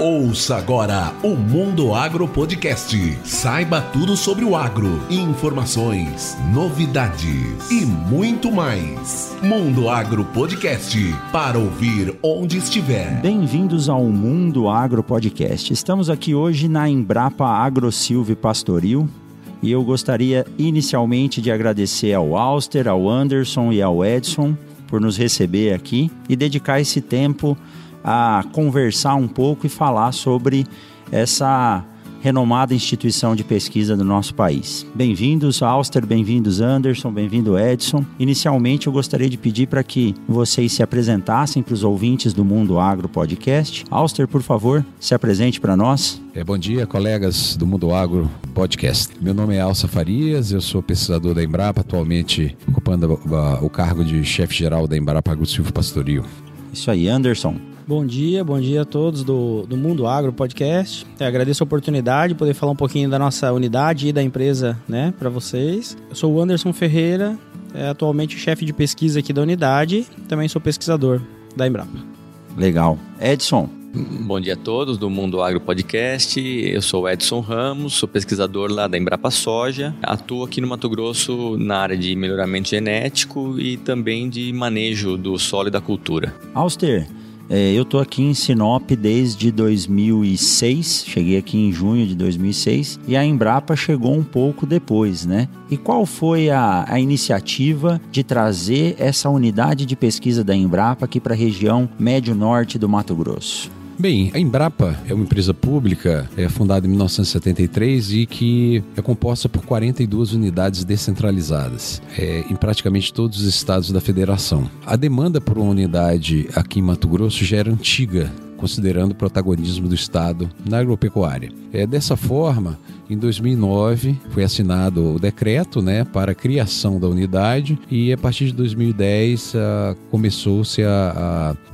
Ouça agora o Mundo Agro Podcast. Saiba tudo sobre o agro, informações, novidades e muito mais. Mundo Agro Podcast para ouvir onde estiver. Bem-vindos ao Mundo Agro Podcast. Estamos aqui hoje na Embrapa AgroSilve Pastoril e eu gostaria inicialmente de agradecer ao Auster, ao Anderson e ao Edson por nos receber aqui e dedicar esse tempo a conversar um pouco e falar sobre essa renomada instituição de pesquisa do nosso país. Bem-vindos, Auster, bem-vindos, Anderson, bem-vindo, Edson. Inicialmente, eu gostaria de pedir para que vocês se apresentassem para os ouvintes do Mundo Agro Podcast. Auster, por favor, se apresente para nós. É, bom dia, colegas do Mundo Agro Podcast. Meu nome é Alça Farias, eu sou pesquisador da Embrapa, atualmente ocupando o cargo de chefe-geral da Embrapa Agro Silvio Pastoril. Isso aí, Anderson. Bom dia, bom dia a todos do, do Mundo Agro Podcast. Eu agradeço a oportunidade de poder falar um pouquinho da nossa unidade e da empresa, né, para vocês. Eu sou o Anderson Ferreira, é atualmente chefe de pesquisa aqui da unidade, também sou pesquisador da Embrapa. Legal. Edson. Bom dia a todos do Mundo Agro Podcast. Eu sou Edson Ramos, sou pesquisador lá da Embrapa Soja. Atuo aqui no Mato Grosso na área de melhoramento genético e também de manejo do solo e da cultura. Auster, é, eu estou aqui em Sinop desde 2006, cheguei aqui em junho de 2006 e a Embrapa chegou um pouco depois, né? E qual foi a, a iniciativa de trazer essa unidade de pesquisa da Embrapa aqui para a região médio-norte do Mato Grosso? Bem, a Embrapa é uma empresa pública é fundada em 1973 e que é composta por 42 unidades descentralizadas é, em praticamente todos os estados da federação. A demanda por uma unidade aqui em Mato Grosso já era antiga considerando o protagonismo do Estado na agropecuária. É, dessa forma, em 2009 foi assinado o decreto né, para a criação da unidade e a partir de 2010 uh, ah, começou-se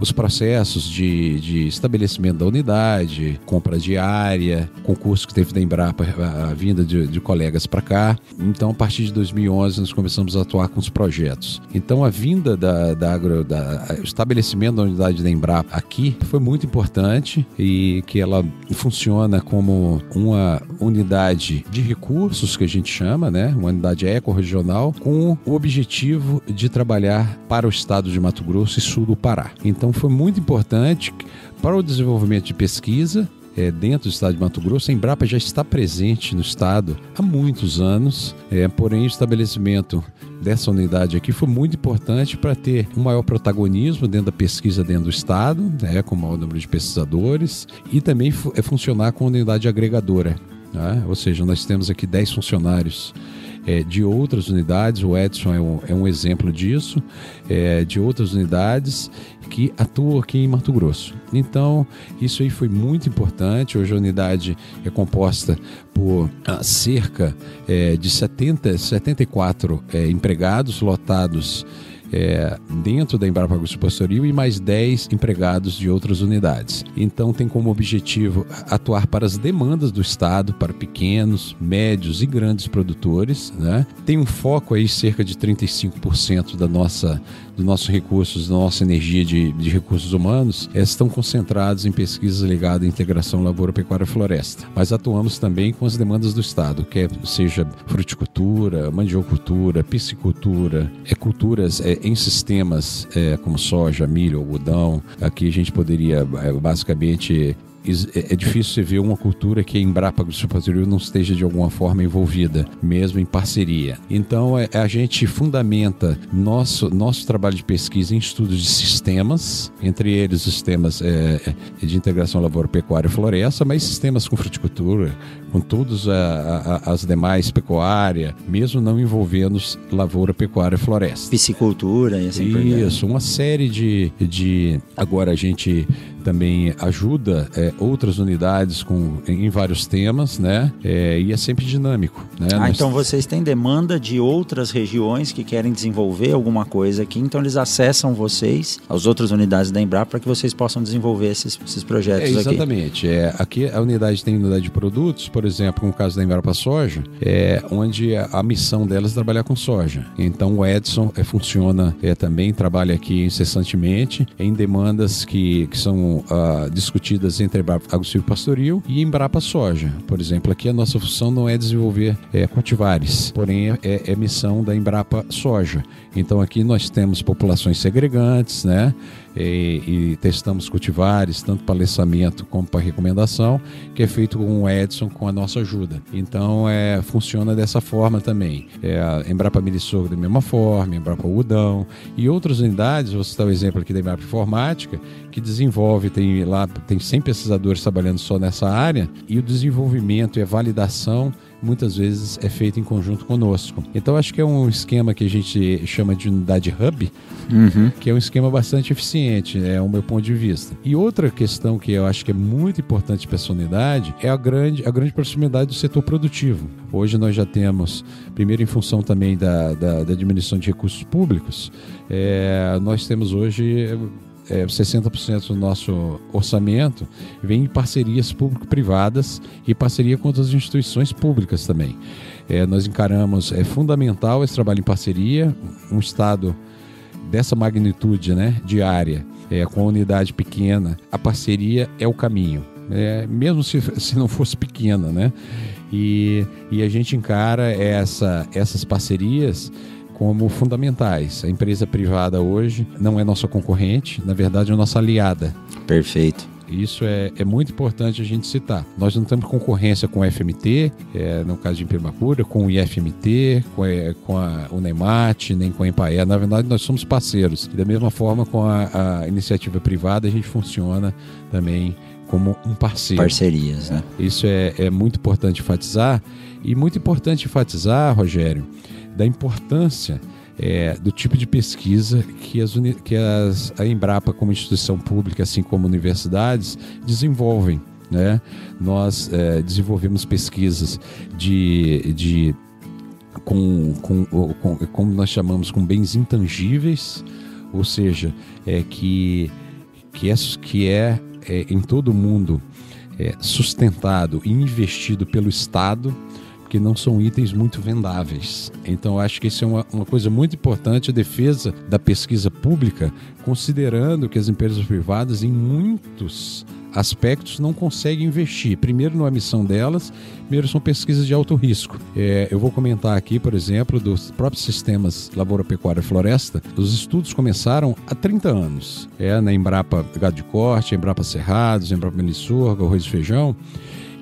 os processos de, de, estabelecimento da unidade, compra de área, concurso que teve da Embrapa, a, a vinda de, de colegas para cá. Então, a partir de 2011 nós começamos a atuar com os projetos. Então, a vinda da, da, agro, da o estabelecimento da unidade da Embrapa aqui foi muito importante e que ela funciona como uma unidade unidade de recursos, que a gente chama, né? uma unidade ecorregional, com o objetivo de trabalhar para o estado de Mato Grosso e sul do Pará. Então foi muito importante para o desenvolvimento de pesquisa é, dentro do estado de Mato Grosso, a Embrapa já está presente no estado há muitos anos, é, porém o estabelecimento dessa unidade aqui foi muito importante para ter um maior protagonismo dentro da pesquisa dentro do estado, né, com o maior número de pesquisadores, e também é funcionar como unidade agregadora. Né? Ou seja, nós temos aqui 10 funcionários é, de outras unidades, o Edson é um, é um exemplo disso, é, de outras unidades que atuam aqui em Mato Grosso. Então, isso aí foi muito importante. Hoje a unidade é composta por ah, cerca é, de 70, 74 é, empregados lotados é, dentro da Embrapa Agro Pastoril e mais 10 empregados de outras unidades. Então tem como objetivo atuar para as demandas do Estado, para pequenos, médios e grandes produtores. Né? Tem um foco aí cerca de 35% da nossa dos nossos recursos, da nossa energia de, de recursos humanos, estão concentrados em pesquisas ligadas à integração lavoura, pecuária e floresta. Mas atuamos também com as demandas do Estado, quer seja fruticultura, mandiocultura, piscicultura, é, culturas é, em sistemas é, como soja, milho, algodão. Aqui a gente poderia é, basicamente é, é difícil você ver uma cultura que a Embrapa Agrosupatorial não esteja de alguma forma envolvida, mesmo em parceria. Então, é, a gente fundamenta nosso, nosso trabalho de pesquisa em estudos de sistemas, entre eles sistemas é, é de integração lavoura-pecuária e floresta, mas sistemas com fruticultura, com todas as demais pecuária, mesmo não envolvendo lavoura, pecuária e floresta. Piscicultura e assim por diante. Isso, uma série de, de... Agora a gente também ajuda é, outras unidades com, em vários temas, né? É, e é sempre dinâmico. Né? Ah, Nós... então vocês têm demanda de outras regiões que querem desenvolver alguma coisa aqui, então eles acessam vocês, as outras unidades da Embrapa, para que vocês possam desenvolver esses, esses projetos é, exatamente. aqui. Exatamente. É, aqui a unidade tem unidade de produtos, por exemplo, no caso da Embrapa Soja, é onde a, missão delas é trabalhar com soja. Então o Edson é, funciona é, também, trabalha aqui incessantemente em demandas que, que são uh, discutidas entre a Embrapa Agricultura Pastoril e Embrapa Soja. Por exemplo, aqui a nossa função não é desenvolver é, cultivares, porém é, é missão da Embrapa Soja. Então aqui nós temos populações segregantes, né? E, e, testamos cultivares, tanto para lançamento como para recomendação, que é feito com o Edson com a nossa ajuda. Então é, funciona dessa forma também. É, Embrapa Mirissogra da mesma forma, Embrapa Udão e outras unidades, vou citar o exemplo aqui da Embrapa Informática, que desenvolve, tem lá tem 100 pesquisadores trabalhando só nessa área, e o desenvolvimento e a validação muitas vezes é feito em conjunto conosco. Então acho que é um esquema que a gente chama de unidade hub, uhum. que é um esquema bastante eficiente, é o meu ponto de vista. E outra questão que eu acho que é muito importante para essa unidade é a grande, a grande proximidade do setor produtivo. Hoje nós já temos, primeiro em função também da, da, da diminuição de recursos públicos, é, nós temos hoje é, 60% do nosso orçamento vem em parcerias público-privadas e parceria com outras instituições públicas também. É, nós encaramos, é fundamental esse trabalho em parceria, um Estado dessa magnitude né, diária, é, com a unidade pequena, a parceria é o caminho. É, mesmo se, se não fosse pequena, né? E, e a gente encara essa, essas parcerias como fundamentais. A empresa privada hoje não é nossa concorrente, na verdade é nossa aliada. Perfeito. Isso é, é muito importante a gente citar. Nós não temos concorrência com o FMT, é, no caso de Imprimacura, com o IFMT, com, é, com a Unemat, nem com a Empaé. Na verdade, nós somos parceiros. E da mesma forma, com a, a iniciativa privada, a gente funciona também como um parceiro. Parcerias, né? Isso é, é muito importante enfatizar. E muito importante enfatizar, Rogério, da importância é, do tipo de pesquisa que, as, que as, a Embrapa, como instituição pública, assim como universidades, desenvolvem. Né? Nós é, desenvolvemos pesquisas de, de com, com, com, como nós chamamos, com bens intangíveis, ou seja, é, que, que é, que é, é em todo o mundo é, sustentado e investido pelo Estado porque não são itens muito vendáveis. Então, acho que isso é uma, uma coisa muito importante, a defesa da pesquisa pública, considerando que as empresas privadas, em muitos aspectos não conseguem investir. Primeiro, na missão delas, primeiro são pesquisas de alto risco. É, eu vou comentar aqui, por exemplo, dos próprios sistemas Lavoura, Pecuária e Floresta. Os estudos começaram há 30 anos. É, na Embrapa Gado de Corte, Embrapa Cerrados, Embrapa Melissorga, Arroz e Feijão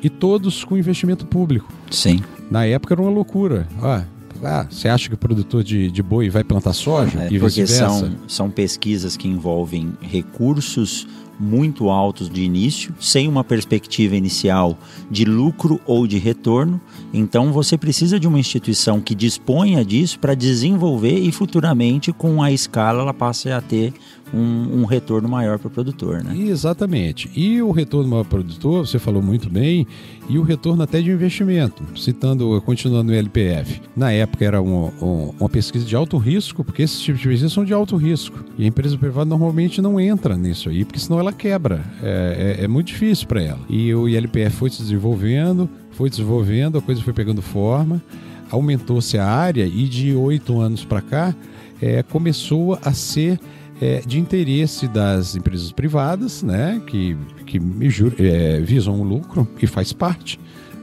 e todos com investimento público. Sim. Na época era uma loucura. Ah, ah, você acha que o produtor de, de boi vai plantar soja? É, e porque são, são pesquisas que envolvem recursos muito altos de início, sem uma perspectiva inicial de lucro ou de retorno. Então você precisa de uma instituição que disponha disso para desenvolver e futuramente, com a escala, ela passe a ter um, um retorno maior para o produtor. Né? Exatamente. E o retorno maior para o produtor, você falou muito bem, e o retorno até de investimento. Citando, continuando o LPF. Na época era uma, uma pesquisa de alto risco, porque esses tipos de pesquisas são de alto risco. E a empresa privada normalmente não entra nisso aí, porque senão ela quebra. É, é, é muito difícil para ela. E o ILPF foi se desenvolvendo, foi desenvolvendo, a coisa foi pegando forma, aumentou-se a área e de oito anos para cá é, começou a ser é, de interesse das empresas privadas, né, que, que é, visam o lucro e faz parte,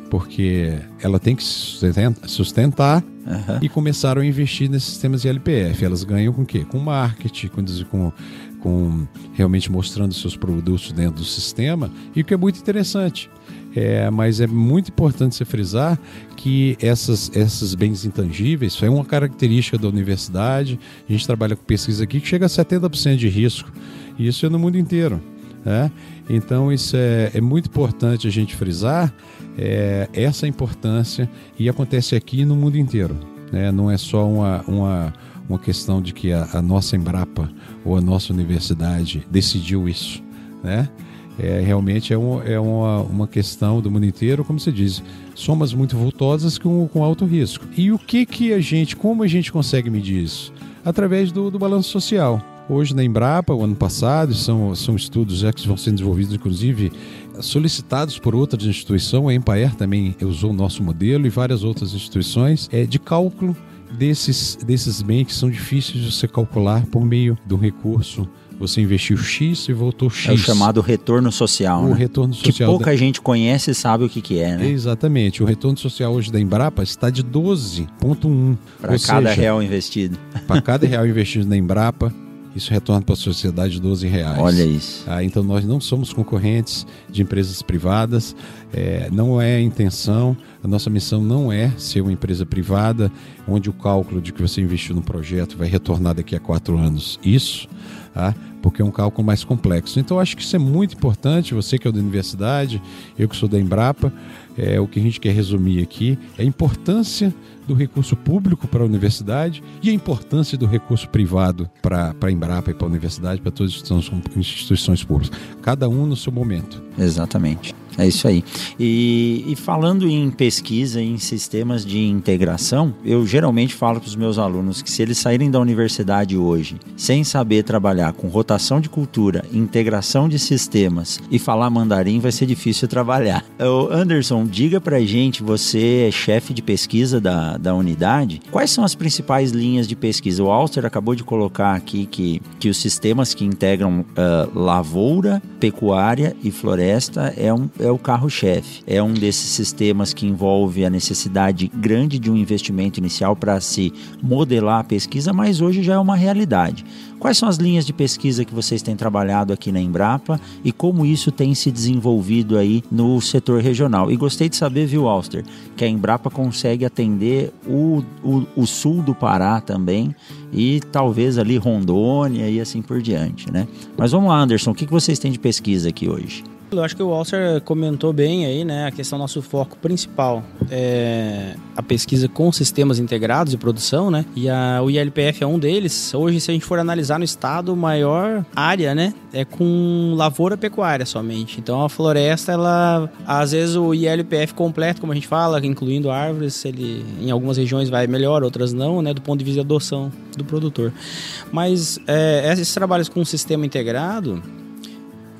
porque ela tem que sustentar uhum. e começaram a investir nesses sistemas de LPF. Elas ganham com o quê? Com marketing, com, com, com realmente mostrando seus produtos dentro do sistema, e o que é muito interessante. É, mas é muito importante se frisar que essas, esses bens intangíveis é uma característica da universidade. A gente trabalha com pesquisa aqui que chega a 70% de risco. E isso é no mundo inteiro. Né? Então, isso é, é muito importante a gente frisar é, essa importância e acontece aqui no mundo inteiro. Né? Não é só uma, uma, uma questão de que a, a nossa Embrapa ou a nossa universidade decidiu isso. Né? É, realmente é, um, é uma, uma questão do mundo inteiro, como você diz, somas muito voltosas com, com alto risco. E o que que a gente, como a gente consegue medir isso? Através do, do balanço social. Hoje na Embrapa, o ano passado, são, são estudos já que vão sendo desenvolvidos, inclusive solicitados por outras instituições, a Empaer também usou o nosso modelo e várias outras instituições, é, de cálculo desses, desses bens que são difíceis de você calcular por meio um recurso você investiu X e voltou X. É o chamado retorno social. O né? retorno Que social. pouca gente conhece e sabe o que, que é, né? Exatamente. O retorno social hoje da Embrapa está de 12,1. Para cada seja, real investido. Para cada real investido na Embrapa, isso retorna para a sociedade 12 reais. Olha isso. Ah, então nós não somos concorrentes de empresas privadas, é, não é a intenção, a nossa missão não é ser uma empresa privada, onde o cálculo de que você investiu no projeto vai retornar daqui a quatro anos. Isso, tá? Porque é um cálculo mais complexo. Então acho que isso é muito importante, você que é da universidade, eu que sou da Embrapa, é, o que a gente quer resumir aqui é a importância do recurso público para a universidade e a importância do recurso privado para a Embrapa e para a universidade, para todas as instituições, públicas. Cada um no seu momento. Exatamente. É isso aí. E, e, falando em pesquisa em sistemas de integração, eu geralmente falo para os meus alunos que se eles saírem da universidade hoje sem saber trabalhar com rotação de cultura, integração de sistemas e falar mandarim, vai ser difícil trabalhar. Anderson, diga para gente, você é chefe de pesquisa da, da unidade, quais são as principais linhas de pesquisa? O Alster acabou de colocar aqui que, que os sistemas que integram uh, lavoura, pecuária e floresta é um é o carro-chefe. É um desses sistemas que envolve a necessidade grande de um investimento inicial para se modelar a pesquisa, mas hoje já é uma realidade. Quais são as linhas de pesquisa que vocês têm trabalhado aqui na Embrapa e como isso tem se desenvolvido aí no setor regional? E gostei de saber, viu, Alster, que a Embrapa consegue atender o, o, o sul do Pará também e talvez ali Rondônia e assim por diante, né? Mas vamos lá, Anderson, o que vocês têm de pesquisa aqui hoje? Eu acho que o Alcer comentou bem aí, né? A questão nosso foco principal é a pesquisa com sistemas integrados de produção, né? E a, o ILPF é um deles. Hoje, se a gente for analisar no estado, maior área, né? É com lavoura pecuária somente. Então a floresta, ela. Às vezes o ILPF completo, como a gente fala, incluindo árvores, ele em algumas regiões vai melhor, outras não, né? Do ponto de vista de adoção do produtor. Mas é, esses trabalhos com sistema integrado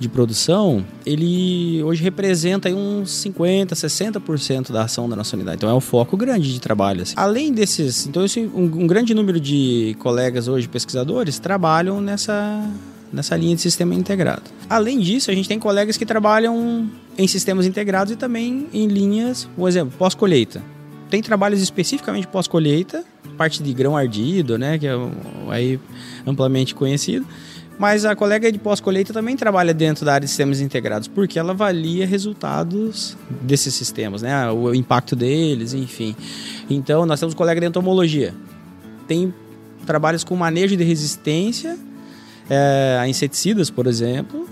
de produção, ele hoje representa aí uns 50, 60% da ação da nossa unidade. Então é um foco grande de trabalho. Assim. Além desses, então esse, um, um grande número de colegas hoje pesquisadores trabalham nessa nessa linha de sistema integrado. Além disso, a gente tem colegas que trabalham em sistemas integrados e também em linhas, por exemplo, pós-colheita. Tem trabalhos especificamente pós-colheita, parte de grão ardido, né, que é aí amplamente conhecido mas a colega de pós-colheita também trabalha dentro da área de sistemas integrados, porque ela avalia resultados desses sistemas, né? O impacto deles, enfim. Então, nós temos colega de entomologia. Tem trabalhos com manejo de resistência é, a inseticidas, por exemplo,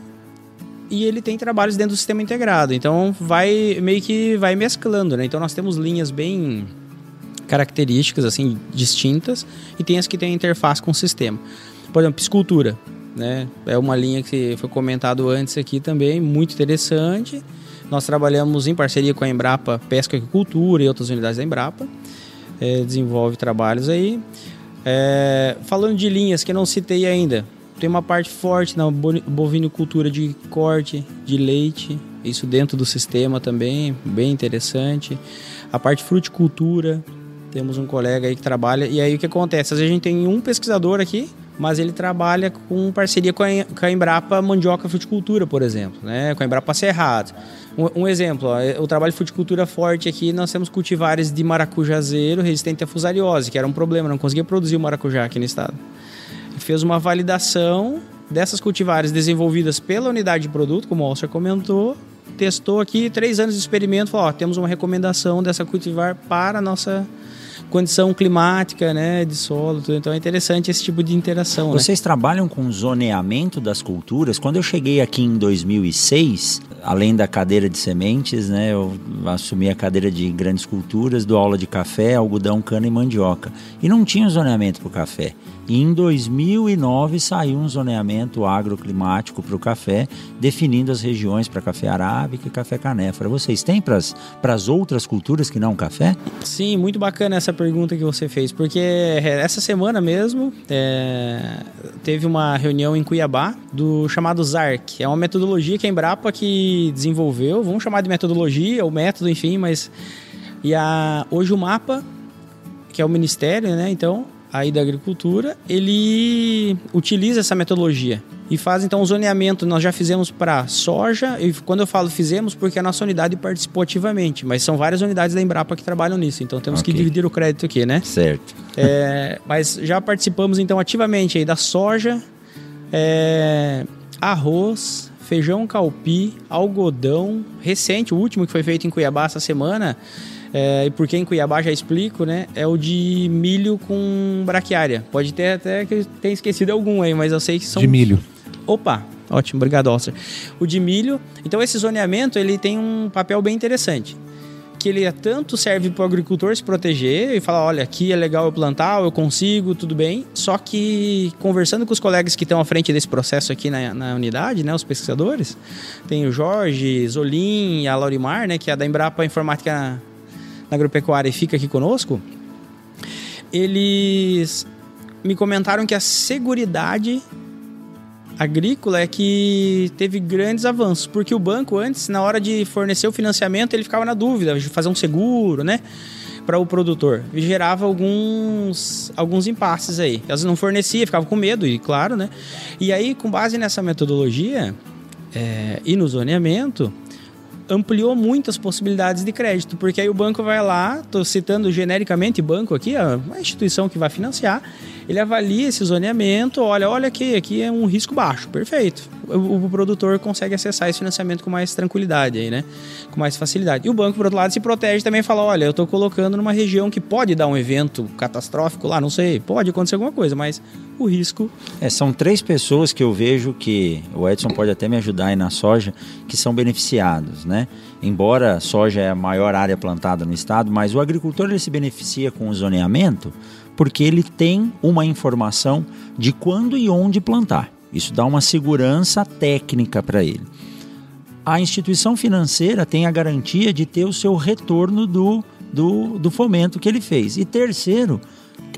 e ele tem trabalhos dentro do sistema integrado. Então, vai meio que vai mesclando, né? Então, nós temos linhas bem características assim distintas e tem as que têm interface com o sistema. Por exemplo, piscultura né? É uma linha que foi comentado antes aqui também, muito interessante. Nós trabalhamos em parceria com a Embrapa Pesca e Agricultura e outras unidades da Embrapa. É, desenvolve trabalhos aí. É, falando de linhas que eu não citei ainda, tem uma parte forte na bovinicultura de corte de leite, isso dentro do sistema também, bem interessante. A parte fruticultura, temos um colega aí que trabalha. E aí o que acontece? Às vezes a gente tem um pesquisador aqui mas ele trabalha com parceria com a, com a Embrapa Mandioca Fruticultura, por exemplo, né? com a Embrapa Cerrado. Um, um exemplo, ó, o trabalho de fruticultura forte aqui, nós temos cultivares de maracujazeiro resistente à fusariose, que era um problema, não conseguia produzir o maracujá aqui no estado. Fez uma validação dessas cultivares desenvolvidas pela unidade de produto, como o Alcer comentou, testou aqui três anos de experimento, falou, ó, temos uma recomendação dessa cultivar para a nossa condição climática, né, de solo, tudo. então é interessante esse tipo de interação. Né? Vocês né? trabalham com zoneamento das culturas? Quando eu cheguei aqui em 2006, além da cadeira de sementes, né, eu assumi a cadeira de grandes culturas, do aula de café, algodão, cana e mandioca. E não tinha zoneamento para o café. E em 2009 saiu um zoneamento agroclimático para o café, definindo as regiões para café arábica e café canéfora. Vocês têm para as outras culturas que não café? Sim, muito bacana essa pergunta que você fez, porque é, essa semana mesmo é, teve uma reunião em Cuiabá do chamado ZARC. É uma metodologia que a Embrapa que desenvolveu, vamos chamar de metodologia ou método, enfim, mas e a, hoje o mapa, que é o ministério, né? Então aí da agricultura, ele utiliza essa metodologia e faz então o zoneamento. Nós já fizemos para soja, e quando eu falo fizemos, porque a nossa unidade participou ativamente, mas são várias unidades da Embrapa que trabalham nisso, então temos okay. que dividir o crédito aqui, né? Certo. É, mas já participamos então ativamente aí da soja, é, arroz, feijão calpi, algodão, recente, o último que foi feito em Cuiabá essa semana é, e porque em Cuiabá já explico, né? É o de milho com braquiária. Pode ter até que eu tenha esquecido algum aí, mas eu sei que são. De milho. Opa, ótimo, obrigado, Oscar. O de milho. Então esse zoneamento ele tem um papel bem interessante. Que ele é tanto serve para o agricultor se proteger e falar, olha, aqui é legal eu plantar, eu consigo, tudo bem. Só que conversando com os colegas que estão à frente desse processo aqui na, na unidade, né, os pesquisadores, tem o Jorge, Zolim e a Laurimar, né, que é da Embrapa Informática na agropecuária e fica aqui conosco, eles me comentaram que a seguridade agrícola é que teve grandes avanços, porque o banco antes, na hora de fornecer o financiamento, ele ficava na dúvida de fazer um seguro, né? Para o produtor. E gerava alguns, alguns impasses aí. Elas não fornecia, ficava com medo, e claro, né? E aí, com base nessa metodologia é, e no zoneamento, ampliou muito as possibilidades de crédito, porque aí o banco vai lá, estou citando genericamente banco aqui, a instituição que vai financiar, ele avalia esse zoneamento, olha, olha aqui, aqui é um risco baixo, perfeito. O, o, produtor consegue acessar esse financiamento com mais tranquilidade aí, né? Com mais facilidade. E o banco, por outro lado, se protege também fala, olha, eu estou colocando numa região que pode dar um evento catastrófico lá, não sei, pode acontecer alguma coisa, mas o risco... É, são três pessoas que eu vejo que, o Edson pode até me ajudar aí na soja, que são beneficiados, né? Embora a soja é a maior área plantada no estado, mas o agricultor ele se beneficia com o zoneamento porque ele tem uma informação de quando e onde plantar. Isso dá uma segurança técnica para ele. A instituição financeira tem a garantia de ter o seu retorno do, do, do fomento que ele fez. E terceiro,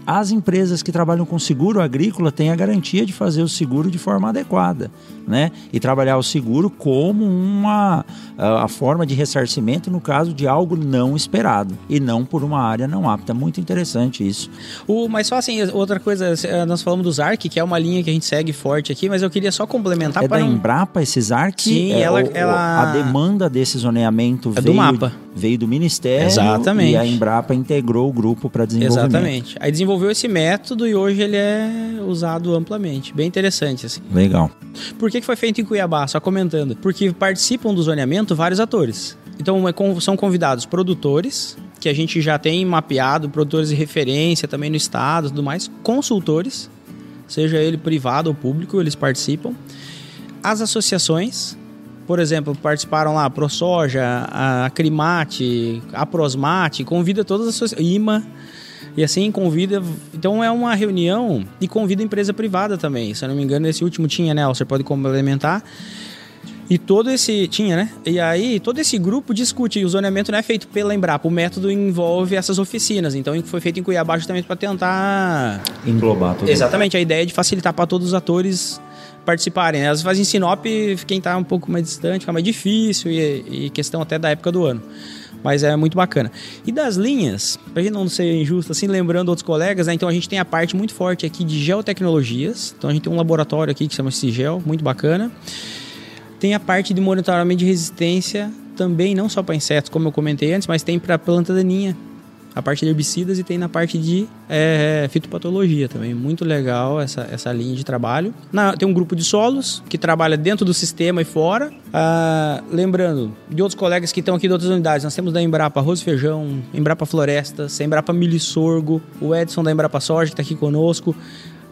as empresas que trabalham com seguro agrícola têm a garantia de fazer o seguro de forma adequada, né? E trabalhar o seguro como uma a forma de ressarcimento no caso de algo não esperado e não por uma área não apta. Muito interessante isso. O, mas só assim, outra coisa, eh, nós falamos do ZARC, que é uma linha que a gente segue forte aqui, mas eu queria só complementar é para da não... Embrapa esse ZARC? Sim, é, ela, o, ela... a demanda desse zoneamento é veio do mapa veio do Ministério Exatamente. e a Embrapa integrou o grupo para desenvolvimento. Exatamente. Aí desenvolveu esse método e hoje ele é usado amplamente. Bem interessante, assim. Legal. Por que foi feito em Cuiabá? Só comentando. Porque participam do zoneamento vários atores. Então é são convidados produtores, que a gente já tem mapeado, produtores de referência também no estado tudo mais, consultores, seja ele privado ou público, eles participam. As associações, por exemplo, participaram lá a ProSoja, a Crimate, a Prosmate, convida todas as associações, IMA, e assim convida. Então é uma reunião e convida empresa privada também. Se eu não me engano, esse último tinha, né? Você pode complementar. E todo esse. Tinha, né? E aí, todo esse grupo discute. E o zoneamento não é feito pela Embrapa. O método envolve essas oficinas. Então, foi feito em Cuiabá justamente para tentar. Englobar tudo. Exatamente. A ideia é de facilitar para todos os atores participarem. Né? Às vezes fazem Sinop, quem está um pouco mais distante, fica mais difícil e, e, questão até da época do ano. Mas é muito bacana. E das linhas, para gente não ser injusto, assim, lembrando outros colegas, né? então a gente tem a parte muito forte aqui de geotecnologias. Então a gente tem um laboratório aqui que chama Sigel, muito bacana. Tem a parte de monitoramento de resistência, também não só para insetos, como eu comentei antes, mas tem para planta daninha a parte de herbicidas e tem na parte de é, fitopatologia também. Muito legal essa, essa linha de trabalho. Na, tem um grupo de solos que trabalha dentro do sistema e fora. Ah, lembrando, de outros colegas que estão aqui de outras unidades, nós temos da Embrapa Arroz e Feijão, Embrapa Florestas, Embrapa Milho e Sorgo, o Edson da Embrapa Soja que está aqui conosco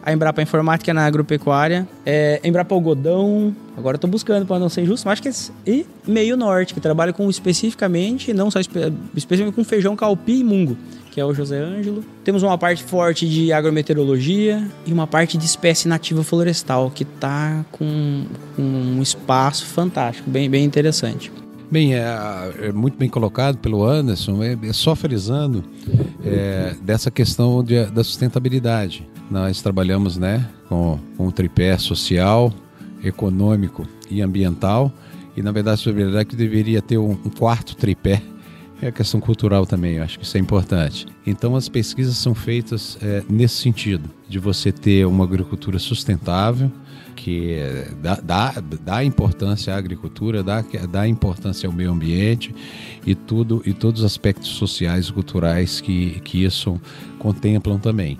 a Embrapa Informática na agropecuária, é, Embrapa Algodão, agora estou buscando para não ser injusto, mas acho que é, e Meio Norte, que trabalha com especificamente, não só espe, especificamente com feijão calpi e mungo. que é o José Ângelo. Temos uma parte forte de agrometeorologia e uma parte de espécie nativa florestal, que está com, com, um espaço fantástico, bem, bem interessante. Bem, é, é, muito bem colocado pelo Anderson, é, é só frisando é, dessa questão de, da sustentabilidade. Nós trabalhamos né, com, com um tripé social, econômico e ambiental, e na verdade, a que deveria ter um, um quarto tripé, é a questão cultural também, eu acho que isso é importante. Então, as pesquisas são feitas é, nesse sentido, de você ter uma agricultura sustentável, que dá, dá, dá importância à agricultura, dá, dá importância ao meio ambiente e tudo e todos os aspectos sociais e culturais que, que isso contemplam também.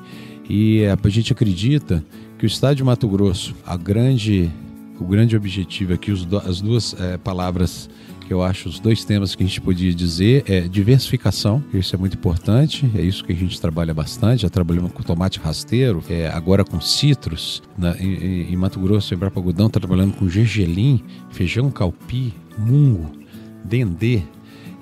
E a gente acredita que o estado de Mato Grosso, a grande, o grande objetivo aqui, os, as duas é, palavras que eu acho os dois temas que a gente podia dizer é diversificação, isso é muito importante, é isso que a gente trabalha bastante, já trabalhamos com tomate rasteiro, é, agora com citros, na, em, em, Mato Grosso, em Brapa tá trabalhando com gergelim, feijão calpi, mungo, dendê,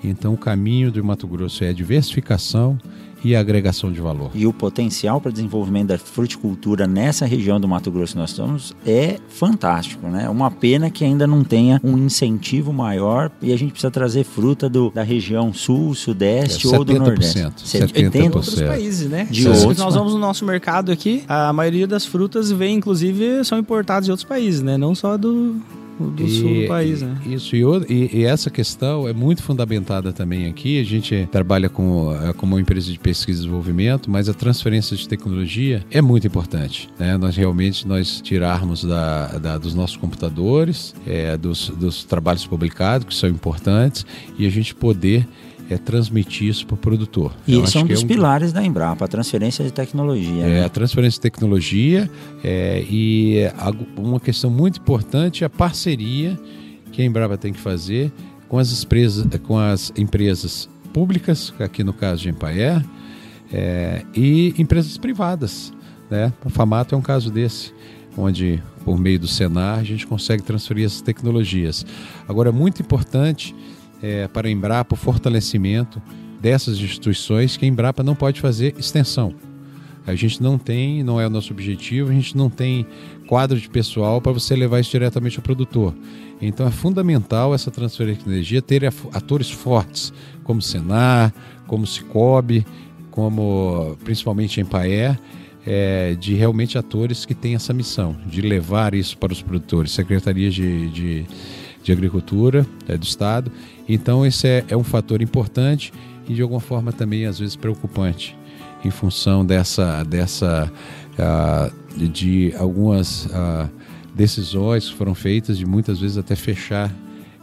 então o caminho do Mato Grosso é a diversificação, e a agregação de valor. E o potencial para desenvolvimento da fruticultura nessa região do Mato Grosso que nós estamos é fantástico, né? Uma pena que ainda não tenha um incentivo maior e a gente precisa trazer fruta do, da região sul, sudeste é, ou do nordeste. 70%. 70%. outros países, né? De outros, nós vamos no nosso mercado aqui, a maioria das frutas vem, inclusive, são importadas de outros países, né? Não só do, do e, sul do país, né? Isso, e, e, essa questão é muito fundamentada também aqui. A gente trabalha com, eh, como uma empresa de pesquisa e desenvolvimento, mas a transferência de tecnologia é muito importante. Né? Nós realmente nós tirarmos da, da dos nossos computadores, é, dos, dos trabalhos publicados, que são importantes, e a gente poder é transmitir isso para o produtor. E esse é um dos é um... pilares da Embrapa, a transferência de tecnologia. É, né? a transferência de tecnologia é, e uma questão muito importante é a parceria que a Embrapa tem que fazer com as empresas, com as empresas públicas, aqui no caso de Empaer, é, e empresas privadas. Né? O Famato é um caso desse, onde por meio do Senar a gente consegue transferir essas tecnologias. Agora, é muito importante é, para a Embrapa o fortalecimento dessas instituições que a Embrapa não pode fazer extensão. A gente não tem, não é o nosso objetivo, a gente não tem quadro de pessoal para você levar isso diretamente ao produtor. Então é fundamental essa transferência de energia ter atores fortes, como Senar, como Cicobi, como principalmente Empaer, é, de realmente atores que têm essa missão, de levar isso para os produtores, secretarias de, de de Agricultura é, do Estado. Então, esse é, é um fator importante e, de alguma forma, também às vezes preocupante em função dessa, dessa uh, de algumas uh, decisões que foram feitas de muitas vezes até fechar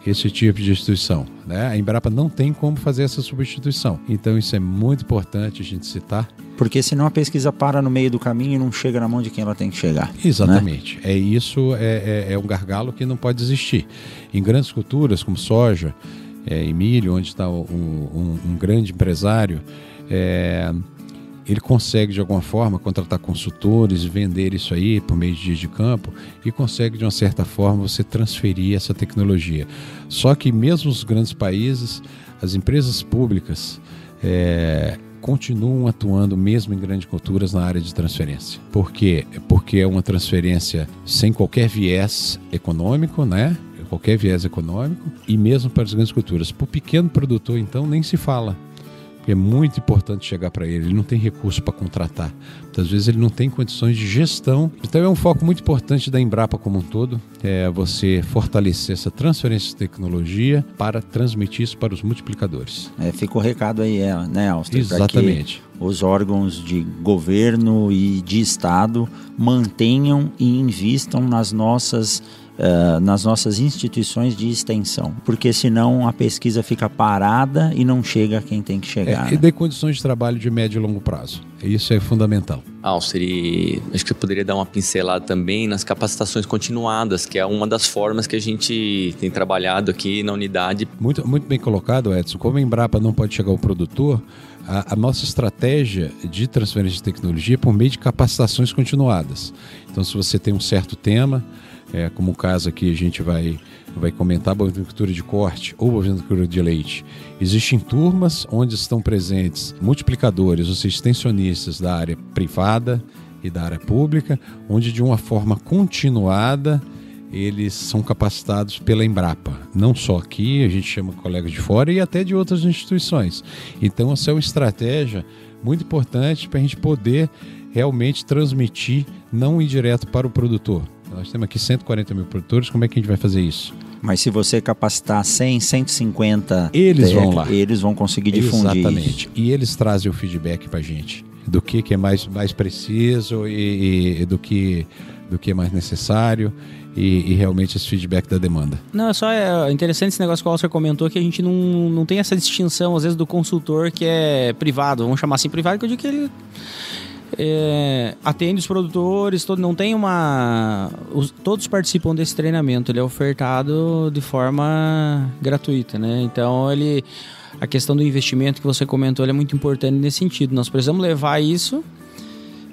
esse tipo de instituição. Né? A Embrapa não tem como fazer essa substituição. Então isso é muito importante a gente citar. Porque senão a pesquisa para no meio do caminho e não chega na mão de quem ela tem que chegar. Né? Exatamente. Né? É isso, é, é, é, um gargalo que não pode existir. Em grandes culturas como soja é, e milho, onde está um, um, um grande empresário, é, ele consegue de alguma forma contratar consultores, vender isso aí por meio de dias de campo e consegue de uma certa forma você transferir essa tecnologia. Só que mesmo os grandes países, as empresas públicas é, continuam atuando mesmo em grandes culturas na área de transferência. Por quê? Porque é uma transferência sem qualquer viés econômico, né? Qualquer viés econômico e mesmo para as grandes culturas. Para o pequeno produtor, então, nem se fala é muito importante chegar para ele. Ele não tem recurso para contratar. Muitas vezes ele não tem condições de gestão. Então é um foco muito importante da Embrapa como um todo, é você fortalecer essa transferência de tecnologia para transmitir isso para os multiplicadores. É, fica o recado aí, é, né, Alster? Exatamente. os órgãos de governo e de Estado mantenham e invistam nas nossas uh, nas nossas instituições de extensão, porque senão a pesquisa fica parada e não chega a quem tem que chegar. É, e dê condições de trabalho de médio e longo prazo. Isso é fundamental. Alcer, e acho que você poderia dar uma pincelada também nas capacitações continuadas, que é uma das formas que a gente tem trabalhado aqui na unidade. Muito, muito bem colocado, Edson. Como a Embrapa não pode chegar ao produtor, a, a, nossa estratégia de transferência de tecnologia é por meio de capacitações continuadas. Então, se você tem um certo tema, é, como o caso aqui, a gente vai vai comentar bovinocultura de corte ou bovinocultura de leite. Existem turmas onde estão presentes multiplicadores, ou seja, extensionistas da área privada e da área pública, onde de uma forma continuada eles são capacitados pela Embrapa. Não só aqui, a gente chama colegas de fora e até de outras instituições. Então, essa é uma estratégia muito importante para a gente poder realmente transmitir, não ir direto para o produtor. Nós temos aqui 140 mil produtores, como é que a gente vai fazer isso? Mas se você capacitar 100, 150... Eles vão lá. Eles vão conseguir difundir Exatamente. Isso. E eles trazem o feedback para a gente do que, que é mais, mais preciso e, e do, que, do que é mais necessário e, e, realmente esse feedback da demanda. Não, é só é interessante esse negócio que o Alcer comentou, que a gente não, não tem essa distinção, às vezes, do consultor que é privado, vamos chamar assim privado, que eu digo que ele é, atende os produtores, todo, não tem uma. Os, todos participam desse treinamento, ele é ofertado de forma gratuita, né? Então ele. A questão do investimento que você comentou é muito importante nesse sentido. Nós precisamos levar isso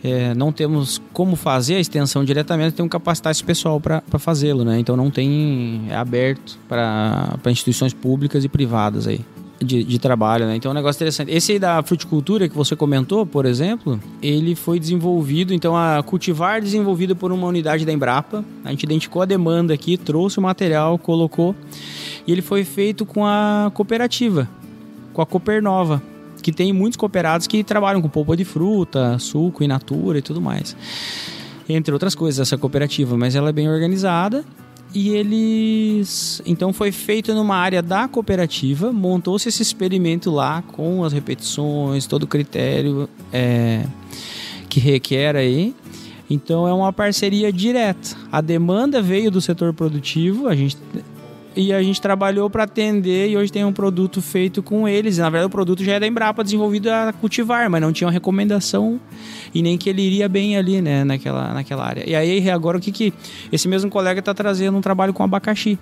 é, não temos como fazer a extensão diretamente, temos esse pessoal para fazê-lo, né? Então não tem é aberto para instituições públicas e privadas aí. De, de, trabalho, né? Então é um negócio interessante. Esse aí da fruticultura que você comentou, por exemplo, ele foi desenvolvido, então a cultivar desenvolvido por uma unidade da Embrapa. A gente identificou a demanda aqui, trouxe o material, colocou e ele foi feito com a cooperativa, com a Copernova que tem muitos cooperados que trabalham com polpa de fruta, suco in natura e tudo mais. Entre outras coisas, essa cooperativa, mas ela é bem organizada e eles então foi feito numa área da cooperativa montou-se esse experimento lá com as repetições todo o critério é, que requer aí. Então é uma parceria direta. A demanda veio do setor produtivo a gente e a gente trabalhou para atender e hoje tem um produto feito com eles. Na verdade, o produto já é da Embrapa desenvolvido a cultivar, mas não tinha uma recomendação e nem que ele iria bem ali, né, naquela, naquela área. E aí, agora o que que esse mesmo colega está trazendo um trabalho com abacaxi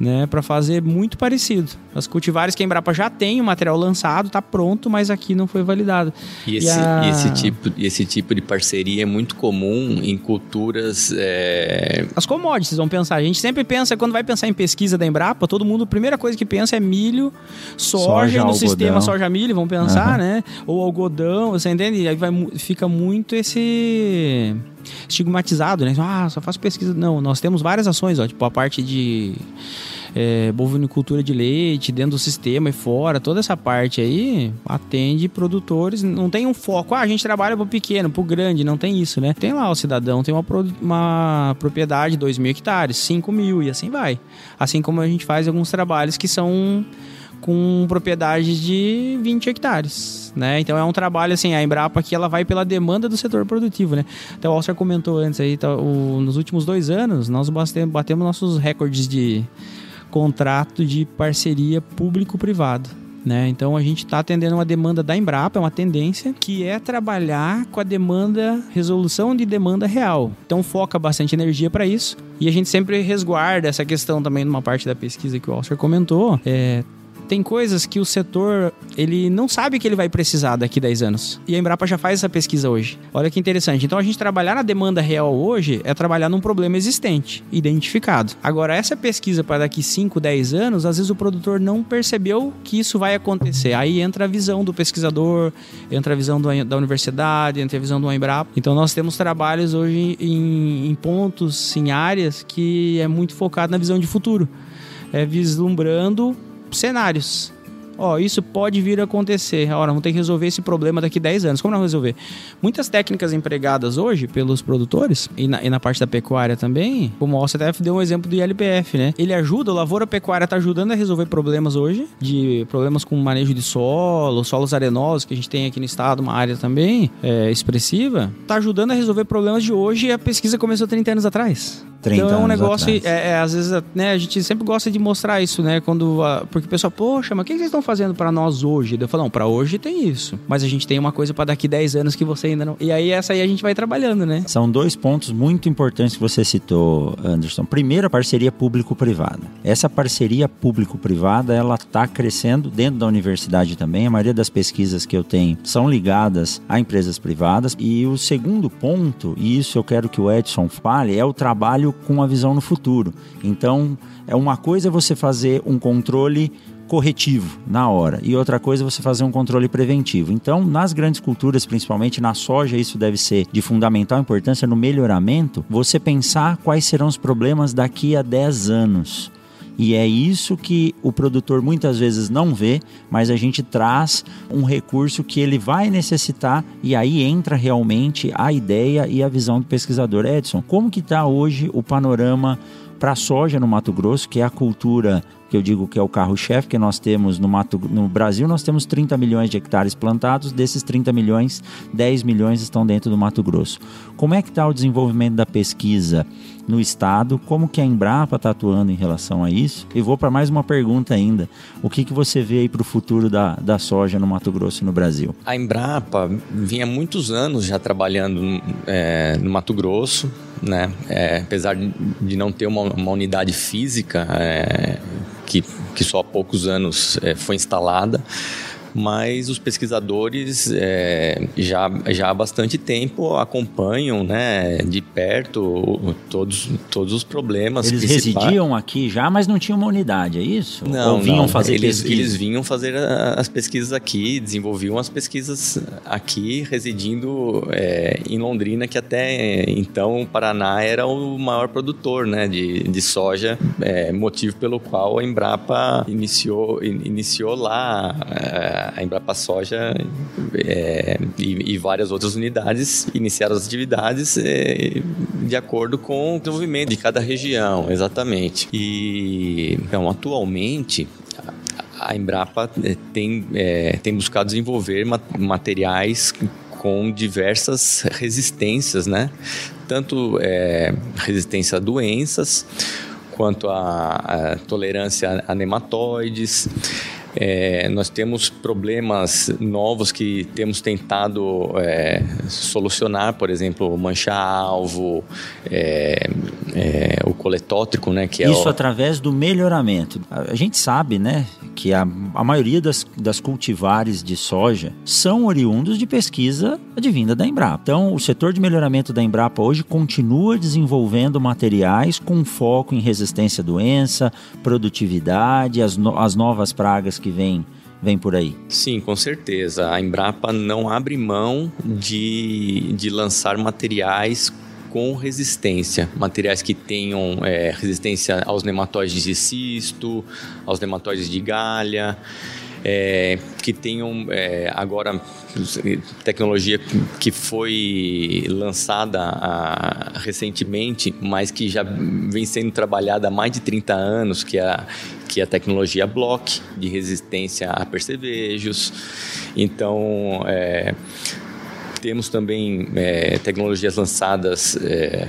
né, para fazer muito parecido. As cultivares que a Embrapa já tem o material lançado, está pronto, mas aqui não foi validado. E esse, e a... esse, tipo, esse tipo de parceria é muito comum em culturas. É... As commodities, vão pensar. A gente sempre pensa, quando vai pensar em pesquisa da Embrapa, todo mundo, a primeira coisa que pensa é milho, soja, soja no algodão. sistema soja-milho, vão pensar, uhum. né? Ou algodão, você entende? Aí vai, fica muito esse estigmatizado, né? Ah, só faço pesquisa. Não, nós temos várias ações, ó, tipo a parte de é, bovinicultura de leite dentro do sistema e fora, toda essa parte aí atende produtores, não tem um foco, ah, a gente trabalha pro pequeno, pro grande, não tem isso, né? Tem lá o cidadão, tem uma, uma propriedade de 2 mil hectares, 5 mil e assim vai. Assim como a gente faz alguns trabalhos que são com propriedades de 20 hectares, né? Então é um trabalho assim, a Embrapa aqui ela vai pela demanda do setor produtivo, né? Então o Alcer comentou antes aí, tá, o, nos últimos dois anos nós batemos, batemos nossos recordes de contrato de parceria público-privado. Né? Então a gente está atendendo uma demanda da Embrapa, é uma tendência que é trabalhar com a demanda, resolução de demanda real. Então foca bastante energia para isso e a gente sempre resguarda essa questão também numa parte da pesquisa que o Oscar comentou. É, tem coisas que o setor ele não sabe que ele vai precisar daqui a 10 anos. E a Embrapa já faz essa pesquisa hoje. Olha que interessante. Então a gente trabalhar na demanda real hoje é trabalhar num problema existente, identificado. Agora, essa pesquisa para daqui 5, 10 anos, às vezes o produtor não percebeu que isso vai acontecer. Aí entra a visão do pesquisador, entra a visão da universidade, entra a visão do Embrapa. Então nós temos trabalhos hoje em, em pontos, em áreas que é muito focado na visão de futuro. É vislumbrando cenários. Ó, isso pode vir a acontecer. Ora, vamos ter que resolver esse problema daqui a 10 anos. Como não resolver? Muitas técnicas empregadas hoje pelos produtores, e na, e na parte da pecuária também, como o OCTF deu um exemplo do ILPF, né? Ele ajuda, o Lavoura Pecuária está ajudando a resolver problemas hoje, de problemas com manejo de solo, solos arenosos, que a gente tem aqui no estado, uma área também é, expressiva, está ajudando a resolver problemas de hoje e a pesquisa começou 30 anos atrás. 30 então é um negócio, é, é, às vezes, né, a gente sempre gosta de mostrar isso, né? Quando. A, porque o pessoal, poxa, mas o que vocês estão fazendo para nós hoje? Eu falo, não, para hoje tem isso. Mas a gente tem uma coisa para daqui 10 anos que você ainda não. E aí essa aí a gente vai trabalhando, né? São dois pontos muito importantes que você citou, Anderson. Primeiro, a parceria público-privada. Essa parceria público-privada, ela está crescendo dentro da universidade também. A maioria das pesquisas que eu tenho são ligadas a empresas privadas. E o segundo ponto, e isso eu quero que o Edson fale, é o trabalho trabalho com a visão no futuro. Então, é uma coisa é você fazer um controle corretivo na hora e outra coisa é você fazer um controle preventivo. Então, nas grandes culturas, principalmente na soja, isso deve ser de fundamental importância no melhoramento, você pensar quais serão os problemas daqui a 10 anos. E é isso que o produtor muitas vezes não vê, mas a gente traz um recurso que ele vai necessitar e aí entra realmente a ideia e a visão do pesquisador. Edson, como que está hoje o panorama para a soja no Mato Grosso, que é a cultura que eu digo que é o carro-chefe que nós temos no, Mato, no Brasil, nós temos 30 milhões de hectares plantados, desses 30 milhões, 10 milhões estão dentro do Mato Grosso. Como é que está o desenvolvimento da pesquisa no estado? Como que a Embrapa está atuando em relação a isso? E vou para mais uma pergunta ainda. O que, que você vê aí para o futuro da, da soja no Mato Grosso e no Brasil? A Embrapa vinha muitos anos já trabalhando é, no Mato Grosso, né? É, apesar de não ter uma, uma unidade física é, que, que só há poucos anos é, foi instalada mas os pesquisadores é, já, já há bastante tempo acompanham né, de perto todos, todos os problemas. Eles residiam aqui já, mas não tinham uma unidade, é isso? Não, Ou vinham não. fazer eles, eles vinham fazer as pesquisas aqui, desenvolviam as pesquisas aqui, residindo é, em Londrina, que até então o Paraná era o maior produtor né, de, de soja, é, motivo pelo qual a Embrapa iniciou, iniciou lá é, a Embrapa Soja é, e, e, várias outras unidades iniciaram as atividades é, de acordo com o desenvolvimento de cada região, exatamente. E então, atualmente a Embrapa é, tem, é, tem buscado desenvolver materiais com diversas resistências, né? Tanto é, resistência a doenças, quanto a, a tolerância a nematóides. É, nós temos problemas novos que temos tentado é, solucionar, por exemplo, mancha-alvo, é, é, o coletótrico, né? Que é Isso o... através do melhoramento. A gente sabe, né, que a, a maioria das, das cultivares de soja são oriundos de pesquisa advinda da Embrapa. Então, o setor de melhoramento da Embrapa hoje continua desenvolvendo materiais com foco em resistência à doença, produtividade, as, no, as novas pragas que vêm vem por aí? Sim, com certeza. A Embrapa não abre mão de, de lançar materiais com resistência, materiais que tenham é, resistência aos nematóides de cisto, aos nematóides de galha é, que tenham é, agora tecnologia que foi lançada a, recentemente, mas que já vem sendo trabalhada há mais de 30 anos, que é a, que é a tecnologia Block, de resistência a percevejos. Então, é, temos também é, tecnologias lançadas é,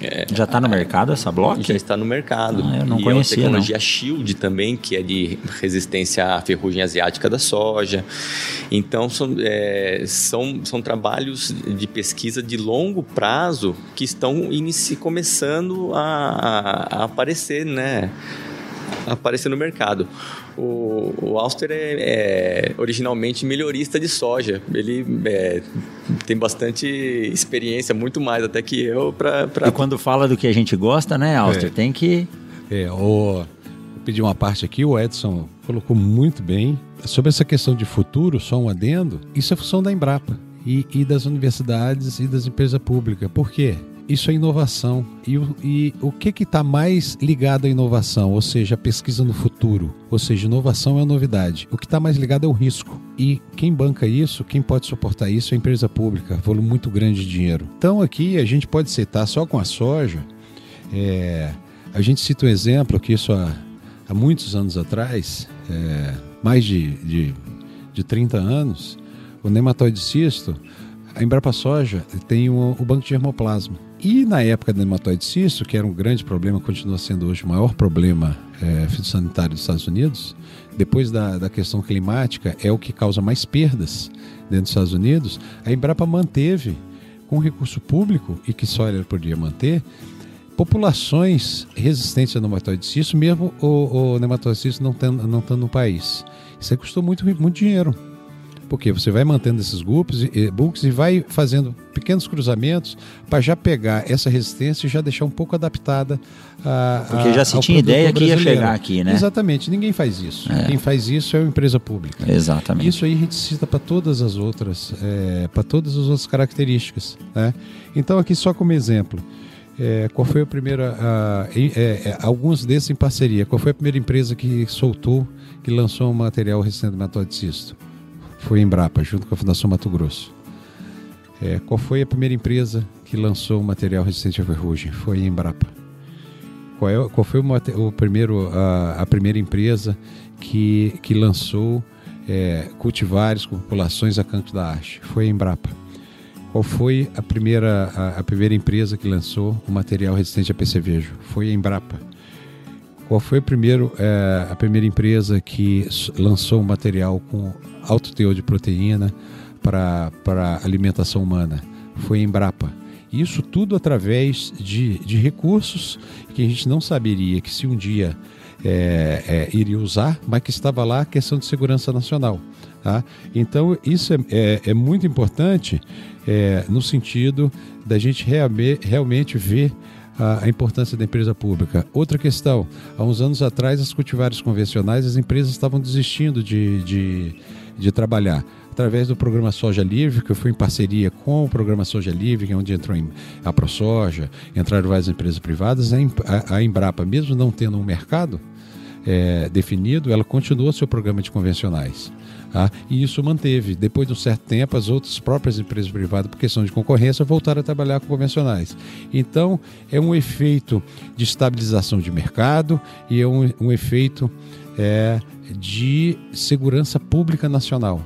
é, já está no mercado essa block? Já está no mercado. Ah, eu não e conhecia, é uma tecnologia não. Shield também, que é de resistência à ferrugem asiática da soja. Então, são, é, são, são trabalhos de pesquisa de longo prazo que estão inici começando a, a, a aparecer, né? Aparecer no mercado. O, o Auster é, é, originalmente melhorista de soja. Ele é, tem bastante experiência, muito mais até que eu. Pra, pra... E quando fala do que a gente gosta, né, Auster? É. Tem que. É, o... Vou pedir uma parte aqui, o Edson colocou muito bem. Sobre essa questão de futuro, só um adendo, isso é função da Embrapa. E, e, das universidades e das empresas públicas. Por quê? Isso é inovação. E, e o que está mais ligado à inovação? Ou seja, a pesquisa no futuro. Ou seja, inovação é a novidade. O que está mais ligado é o risco. E quem banca isso, quem pode suportar isso é a empresa pública, volume muito grande de dinheiro. Então aqui a gente pode citar só com a soja. É, a gente cita um exemplo que isso há, há muitos anos atrás, é, mais de, de, de 30 anos, o nematóide cisto, a Embrapa Soja tem o, o banco de germoplasma. E na época do nematóide cisto, que era um grande problema, continua sendo hoje o maior problema é, fitossanitário dos Estados Unidos, depois da, da questão climática, é o que causa mais perdas dentro dos Estados Unidos, a Embrapa manteve, com recurso público, e que só ela podia manter, populações resistentes ao nematóide cisto, mesmo o, o nematóide cisto não estando não no país. Isso aí custou muito, muito dinheiro Porque você vai mantendo esses grupos e books e vai fazendo pequenos cruzamentos para já pegar essa resistência e já deixar um pouco adaptada a, Porque já se tinha ideia que ia chegar aqui, né? Exatamente, ninguém faz isso. É. Quem faz isso é uma empresa pública. Exatamente. Isso aí a gente cita para todas as outras, é, para todas as outras características. Né? Então aqui só como exemplo. É, qual foi a primeira. é, alguns desses em parceria. Qual foi a primeira empresa que soltou, que lançou um material resistente metodicisto? Foi a Embrapa, junto com a Fundação Mato Grosso. É, qual foi a primeira empresa que lançou um material resistente à ferrugem? Foi a Embrapa. Qual, é, qual foi o, o primeiro, a, a, primeira empresa que, que lançou é, cultivares com populações a canto da haste? Foi a Embrapa. Qual foi a primeira, a, a primeira empresa que lançou o material resistente a percevejo? Foi a Embrapa. Qual foi primeiro, é, a primeira empresa que lançou um material com alto teor de proteína para alimentação humana? Foi a Embrapa. Isso tudo através de, de recursos que a gente não saberia que se um dia é, é, iria usar, mas que estava lá a questão de segurança nacional. Tá? Então, isso é, é, é muito importante no sentido da gente realme, realmente ver a, importância da empresa pública. Outra questão: há uns anos atrás, as cultivares convencionais, as empresas estavam desistindo de, de, de trabalhar através do programa Soja Livre, que eu fui em parceria com o programa Soja Livre, que é onde entrou a ProSoja, entraram várias empresas privadas, a Embrapa, mesmo não tendo um mercado é, definido, ela continuou seu programa de convencionais. Tá? E isso manteve. Depois de um certo tempo, as outras próprias empresas privadas, por questão de concorrência, voltaram a trabalhar com convencionais. Então, é um efeito de estabilização de mercado e é um, um efeito é, de segurança pública nacional.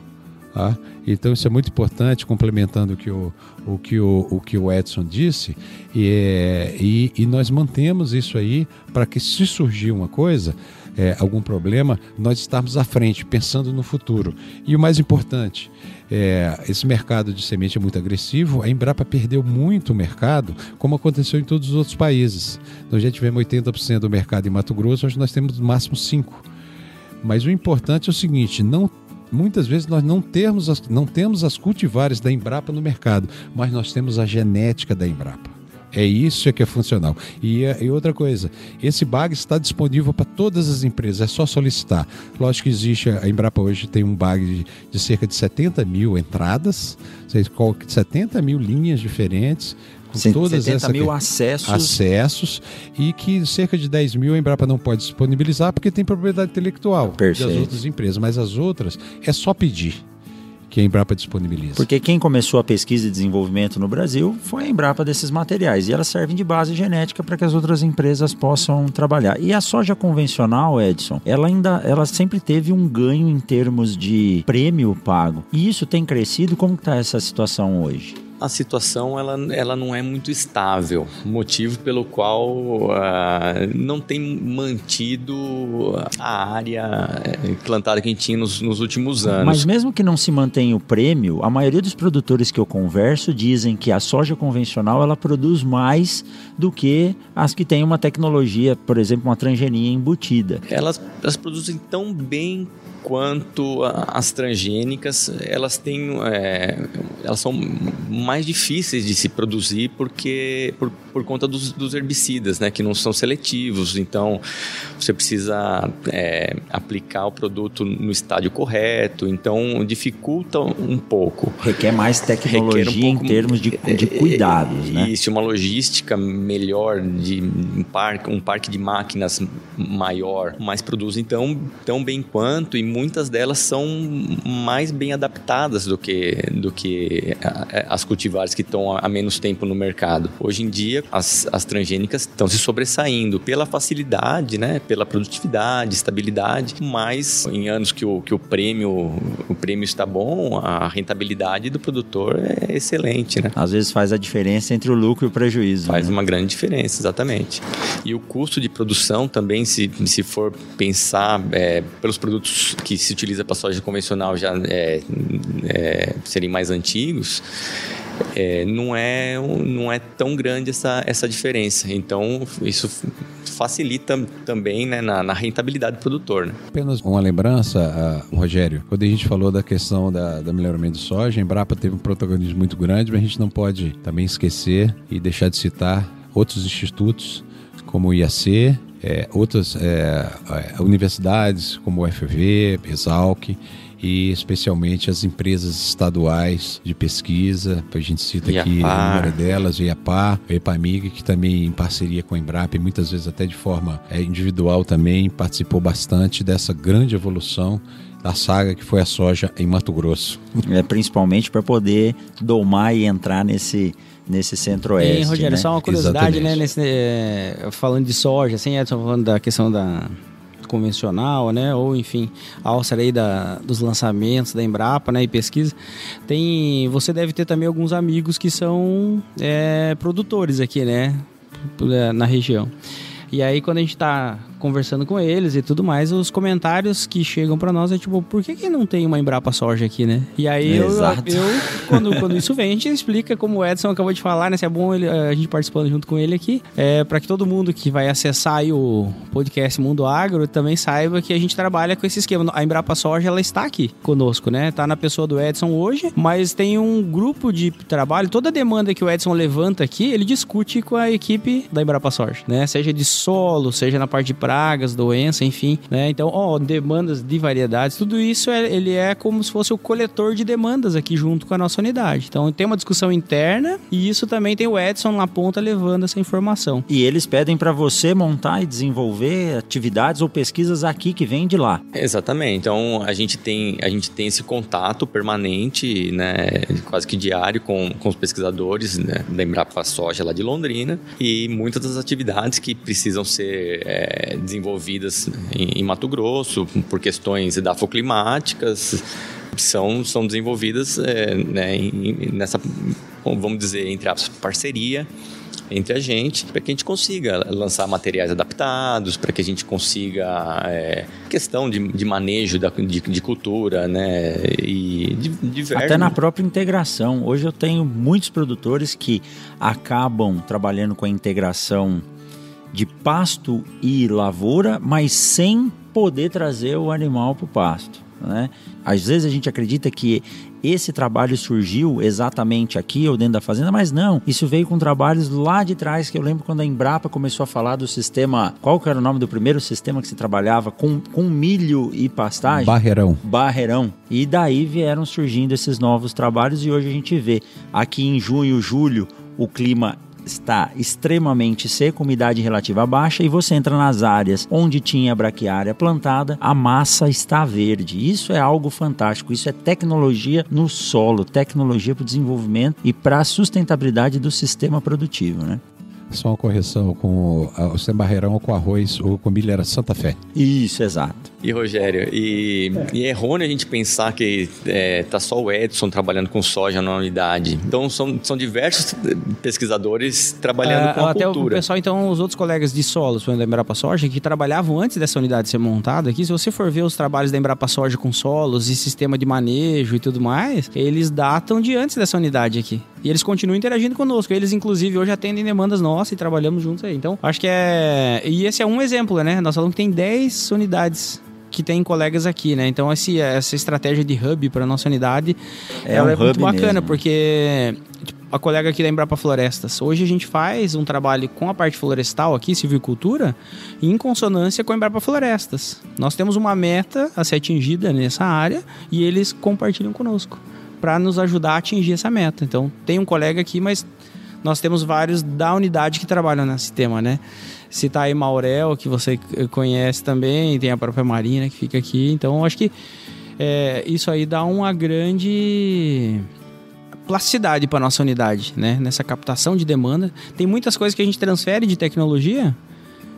Tá? Então isso é muito importante, complementando o que o, o, que o, o, que o Edson disse, e, é, e, e nós mantemos isso aí para que se surgir uma coisa, é, algum problema, nós estarmos à frente, pensando no futuro. E o mais importante, é, esse mercado de semente é muito agressivo, a Embrapa perdeu muito o mercado, como aconteceu em todos os outros países. Nós já tivemos 80% do mercado em Mato Grosso, hoje nós temos no máximo 5%. Mas o importante é o seguinte, não muitas vezes nós não temos as, não temos as cultivares da Embrapa no mercado, mas nós temos a genética da Embrapa. É isso que é funcional. E, e outra coisa, esse bag está disponível para todas as empresas, é só solicitar. Lógico que existe, a Embrapa hoje tem um bag de, de cerca de 70 mil entradas, 70 mil linhas diferentes, com todas 70 mil acessos. acessos e que cerca de 10 mil a Embrapa não pode disponibilizar porque tem propriedade intelectual Perfeito. das outras empresas, mas as outras é só pedir que a Embrapa disponibiliza. Porque quem começou a pesquisa e desenvolvimento no Brasil foi a Embrapa desses materiais. E elas servem de base genética para que as outras empresas possam trabalhar. E a soja convencional, Edson, ela ainda ela sempre teve um ganho em termos de prêmio pago. E isso tem crescido. Como está essa situação hoje? A situação ela, ela não é muito estável, motivo pelo qual uh, não tem mantido a área eh, plantada que a gente tinha nos, nos, últimos anos. Mas mesmo que não se mantenha o prêmio, a maioria dos produtores que eu converso dizem que a soja convencional ela produz mais do que as que têm uma tecnologia, por exemplo, uma transgenia embutida. Elas, elas produzem tão bem quanto as transgênicas, elas têm, é, elas são mais difíceis de se produzir porque por, por conta dos, dos, herbicidas, né, que não são seletivos. Então, você precisa é, aplicar o produto no estádio correto. Então, dificulta um pouco. Requer mais tecnologia Requer um pouco, em termos de, de cuidados, né? Isso, uma logística melhor de um parque, um parque de máquinas maior, mais produz então tão bem quanto e muitas delas são mais bem adaptadas do que, do que as cultivares que estão há menos tempo no mercado. Hoje em dia, as, as transgênicas estão se sobressaindo pela facilidade, né, pela produtividade, estabilidade, mas em anos que o, que o prêmio o prêmio está bom, a rentabilidade do produtor é excelente, né? Às vezes faz a diferença entre o lucro e o prejuízo. Faz né? uma grande diferença, exatamente. E o custo de produção também, se, se for pensar é, pelos produtos que se utiliza para soja convencional já é, é, serem mais antigos, é, não, é, não é tão grande essa, essa diferença. Então, isso facilita também né, na, na, rentabilidade do produtor. Né? Apenas uma lembrança, uh, Rogério, quando a gente falou da questão da, da melhoramento de soja, a Embrapa teve um protagonismo muito grande, mas a gente não pode também esquecer e deixar de citar outros institutos como o IAC, é, outras é, é universidades como o FV, Exalc, e especialmente as empresas estaduais de pesquisa. A gente cita Iapar. aqui a número delas, o IAPA, o EPAMIG, que também em parceria com a Embrapa, e muitas vezes até de forma é, individual também, participou bastante dessa grande evolução da saga que foi a soja em Mato Grosso. É, principalmente para poder domar e entrar nesse nesse centro-oeste. E, Rogério, né? só uma curiosidade, Exatamente. né? Nesse, é, falando de soja, assim, Edson, falando da questão da convencional, né? Ou enfim, a alça aí da, dos lançamentos da Embrapa, né? E pesquisa. Tem, você deve ter também alguns amigos que são é, produtores aqui, né? Na região. E aí quando a gente está conversando com eles e tudo mais, os comentários que chegam para nós é tipo, por que, que não tem uma Embrapa Soja aqui, né? E aí eu, eu, quando, quando isso vem, a gente explica, como o Edson acabou de falar, né? Se é bom ele, a gente participando junto com ele aqui, é, para que todo mundo que vai acessar o podcast Mundo Agro também saiba que a gente trabalha com esse esquema. A Embrapa Soja, ela está aqui conosco, né? Tá na pessoa do Edson hoje, mas tem um grupo de trabalho, toda a demanda que o Edson levanta aqui, ele discute com a equipe da Embrapa Soja, né? Seja de solo, seja na parte de praia, pragas, doença, enfim, né? Então, ó, demandas de variedades, tudo isso é, ele é como se fosse o coletor de demandas aqui junto com a nossa unidade. Então, tem uma discussão interna e isso também tem o Edson na ponta levando essa informação. E eles pedem para você montar e desenvolver atividades ou pesquisas aqui que vêm de lá. Exatamente. Então, a gente tem a gente tem esse contato permanente, né, quase que diário com, com os pesquisadores, né, da Embrapa Soja lá de Londrina e muitas das atividades que precisam ser é, desenvolvidas em, em Mato Grosso por questões edafoclimáticas são, são desenvolvidas é, né, em, nessa, vamos dizer, entre aspas, parceria entre a gente, para que a gente consiga lançar materiais adaptados, para que a gente consiga é, questão de, de manejo da, de, de, cultura, né, e de, diversos... Até na própria integração. Hoje eu tenho muitos produtores que acabam trabalhando com a integração de pasto e lavoura, mas sem poder trazer o animal para o pasto. Né? Às vezes a gente acredita que esse trabalho surgiu exatamente aqui ou dentro da fazenda, mas não. Isso veio com trabalhos lá de trás, que eu lembro quando a Embrapa começou a falar do sistema. Qual que era o nome do primeiro sistema que se trabalhava com, com milho e pastagem? Barreirão. Barreirão. E daí vieram surgindo esses novos trabalhos e hoje a gente vê aqui em junho, julho, o clima está extremamente seco, umidade relativa baixa, e você entra nas áreas onde tinha braquiária plantada, a massa está verde. Isso é algo fantástico, isso é tecnologia no solo, tecnologia para o desenvolvimento e para a sustentabilidade do sistema produtivo, né? Só uma correção com o sem barreirão com arroz ou com milho era Santa Fé. Isso, exato. E Rogério, e é, e é errôneo a gente pensar que é, tá só o Edson trabalhando com soja na unidade. Então são, são diversos pesquisadores trabalhando é, com a até cultura. o pessoal, então, os outros colegas de solos, da Embrapa Soja, que trabalhavam antes dessa unidade ser montada aqui, se você for ver os trabalhos da Embrapa Soja com solos e sistema de manejo e tudo mais, eles datam de antes dessa unidade aqui. E eles continuam interagindo conosco. Eles, inclusive, hoje atendem demandas nossas e trabalhamos juntos aí. Então, acho que é. E esse é um exemplo, né? Nós falamos que tem 10 unidades que tem colegas aqui, né? Então esse, essa estratégia de hub para nossa unidade é, um é muito bacana, mesmo. porque tipo, a colega aqui da Embrapa Florestas, hoje a gente faz um trabalho com a parte florestal aqui, silvicultura, em consonância com a Embrapa Florestas. Nós temos uma meta a ser atingida nessa área e eles compartilham conosco para nos ajudar a atingir essa meta. Então, tem um colega aqui, mas nós temos vários da unidade que trabalham nesse tema, né? Citar aí Maurel, que você conhece também, tem a própria Marina que fica aqui. Então, acho que é, isso aí dá uma grande plasticidade para nossa unidade, né? Nessa captação de demanda. Tem muitas coisas que a gente transfere de tecnologia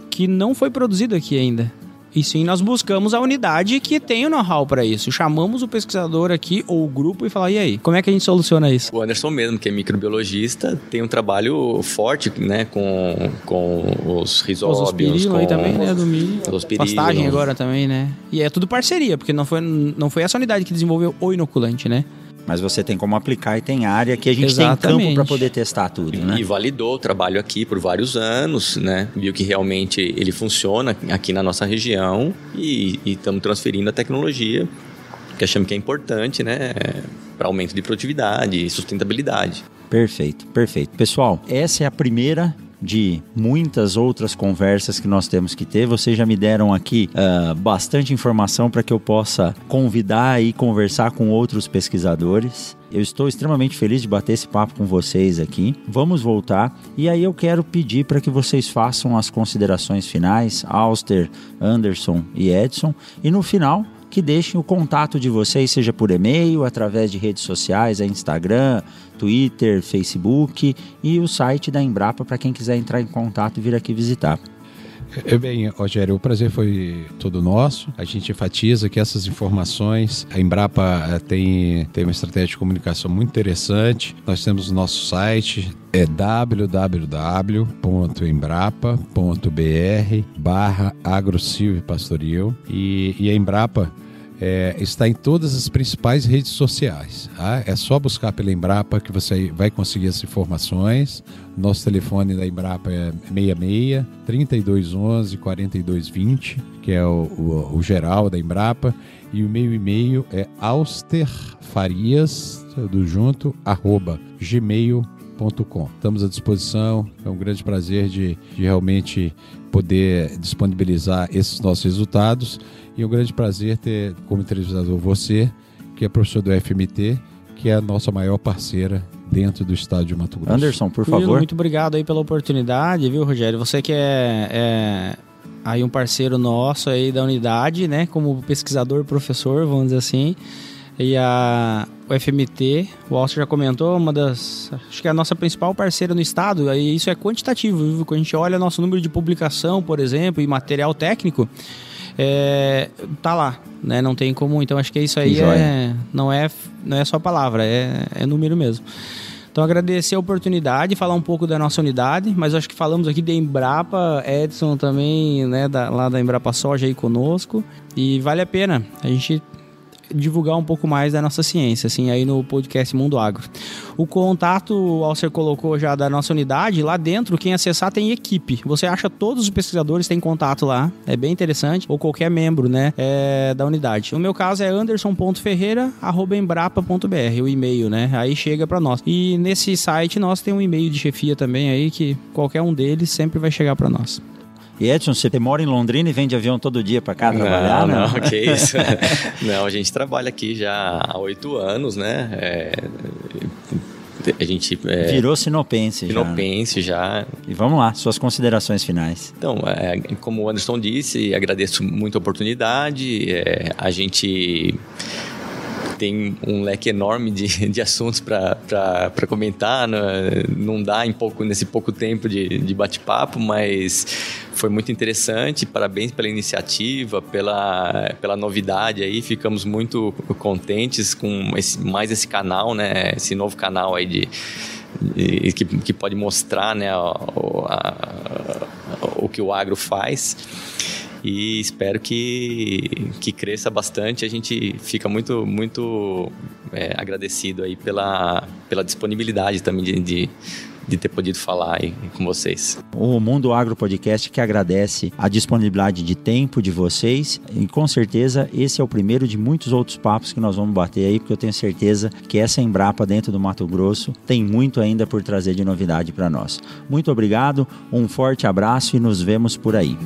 que não foi produzido aqui ainda. E sim, nós buscamos a unidade que tem o know-how para isso. Chamamos o pesquisador aqui ou o grupo e falar: e aí, como é que a gente soluciona isso? O Anderson mesmo, que é microbiologista, tem um trabalho forte, né, com, com os risóbios, com aí também, né, do milho. Pastagem agora também, né? E é tudo parceria, porque não foi, não foi essa unidade que desenvolveu o inoculante, né? Mas você tem como aplicar e tem área que a gente Exatamente. tem campo para poder testar tudo, né? E validou o trabalho aqui por vários anos, né? Viu que realmente ele funciona aqui na nossa região e estamos transferindo a tecnologia que achamos que é importante, né? Para aumento de produtividade e sustentabilidade. Perfeito, perfeito. Pessoal, essa é a primeira de muitas outras conversas que nós temos que ter. Vocês já me deram aqui uh, bastante informação para que eu possa convidar e conversar com outros pesquisadores. Eu estou extremamente feliz de bater esse papo com vocês aqui. Vamos voltar e aí eu quero pedir para que vocês façam as considerações finais, Auster, Anderson e Edson, e no final que deixem o contato de vocês, seja por e-mail, através de redes sociais, é Instagram, Twitter, Facebook e o site da Embrapa para quem quiser entrar em contato e vir aqui visitar. É, bem, Rogério, o prazer foi todo nosso. A gente enfatiza que essas informações, a Embrapa eh, tem, tem uma estratégia de comunicação muito interessante. Nós temos o nosso site, é www.embrapa.br barra agrossilvipastoril e, e a Embrapa é, está em todas as principais redes sociais. Tá? É só buscar pela Embrapa que você vai conseguir as informações. Nosso telefone da Embrapa é 66 3211 4220, que é o, o, o geral da Embrapa. E o meu e-mail é austerfarias, do junto, arroba gmail.com. Estamos à disposição, é um grande prazer de, de realmente poder disponibilizar esses nossos resultados e é um grande prazer ter como entrevistador você, que é professor do FMT, que é a nossa maior parceira dentro do estado de Mato Grosso. Anderson, por favor. Muito obrigado aí pela oportunidade, viu, Rogério? Você que é, é aí um parceiro nosso aí da unidade, né, como pesquisador, professor, vamos dizer assim. E a o FMT, o Alcer já comentou, uma das. Acho que é a nossa principal parceira no estado. E isso é quantitativo, viu? Quando a gente olha nosso número de publicação, por exemplo, e material técnico, é, tá lá, né? Não tem como. Então acho que isso aí é, não é não é só palavra, é, é número mesmo. Então agradecer a oportunidade, falar um pouco da nossa unidade, mas acho que falamos aqui de Embrapa, Edson também, né, da, lá da Embrapa Soja aí conosco, e vale a pena. A gente divulgar um pouco mais da nossa ciência, assim, aí no podcast Mundo Agro. O contato, o Alcer colocou já da nossa unidade, lá dentro, quem acessar tem equipe. Você acha todos os pesquisadores têm contato lá, é bem interessante, ou qualquer membro, né, é, da unidade. O meu caso é anderson.ferreira@embrapa.br, o e-mail, né? Aí chega para nós. E nesse site nós tem um e-mail de chefia também aí que qualquer um deles sempre vai chegar para nós. E Edson, você mora em Londrina e vem de avião todo dia para cá trabalhar? Não, não, que isso. não, a gente trabalha aqui já há oito anos, né? É, a gente é, virou sinopense, sinopense já. já. E vamos lá, suas considerações finais. Então, é, como o Anderson disse, agradeço muito a oportunidade. É, a gente tem um leque enorme de, de assuntos para comentar, né? não dá em pouco, nesse pouco tempo de, de bate-papo, mas foi muito interessante. Parabéns pela iniciativa, pela, pela novidade aí. Ficamos muito contentes com esse, mais esse canal, né? Esse novo canal aí de que, que pode mostrar, né? O, a, o que o agro faz e espero que, que cresça bastante. A gente fica muito, muito é, agradecido aí pela, pela disponibilidade também de, de de ter podido falar aí com vocês. O Mundo Agro Podcast que agradece a disponibilidade de tempo de vocês e com certeza esse é o primeiro de muitos outros papos que nós vamos bater aí, porque eu tenho certeza que essa Embrapa dentro do Mato Grosso tem muito ainda por trazer de novidade para nós. Muito obrigado, um forte abraço e nos vemos por aí.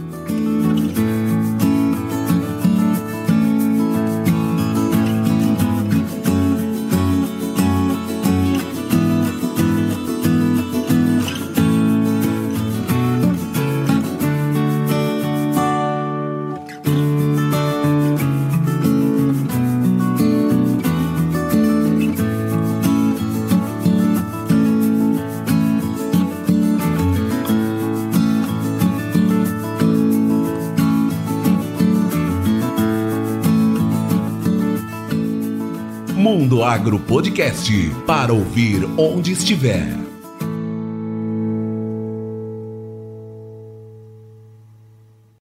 Podcast para ouvir onde estiver.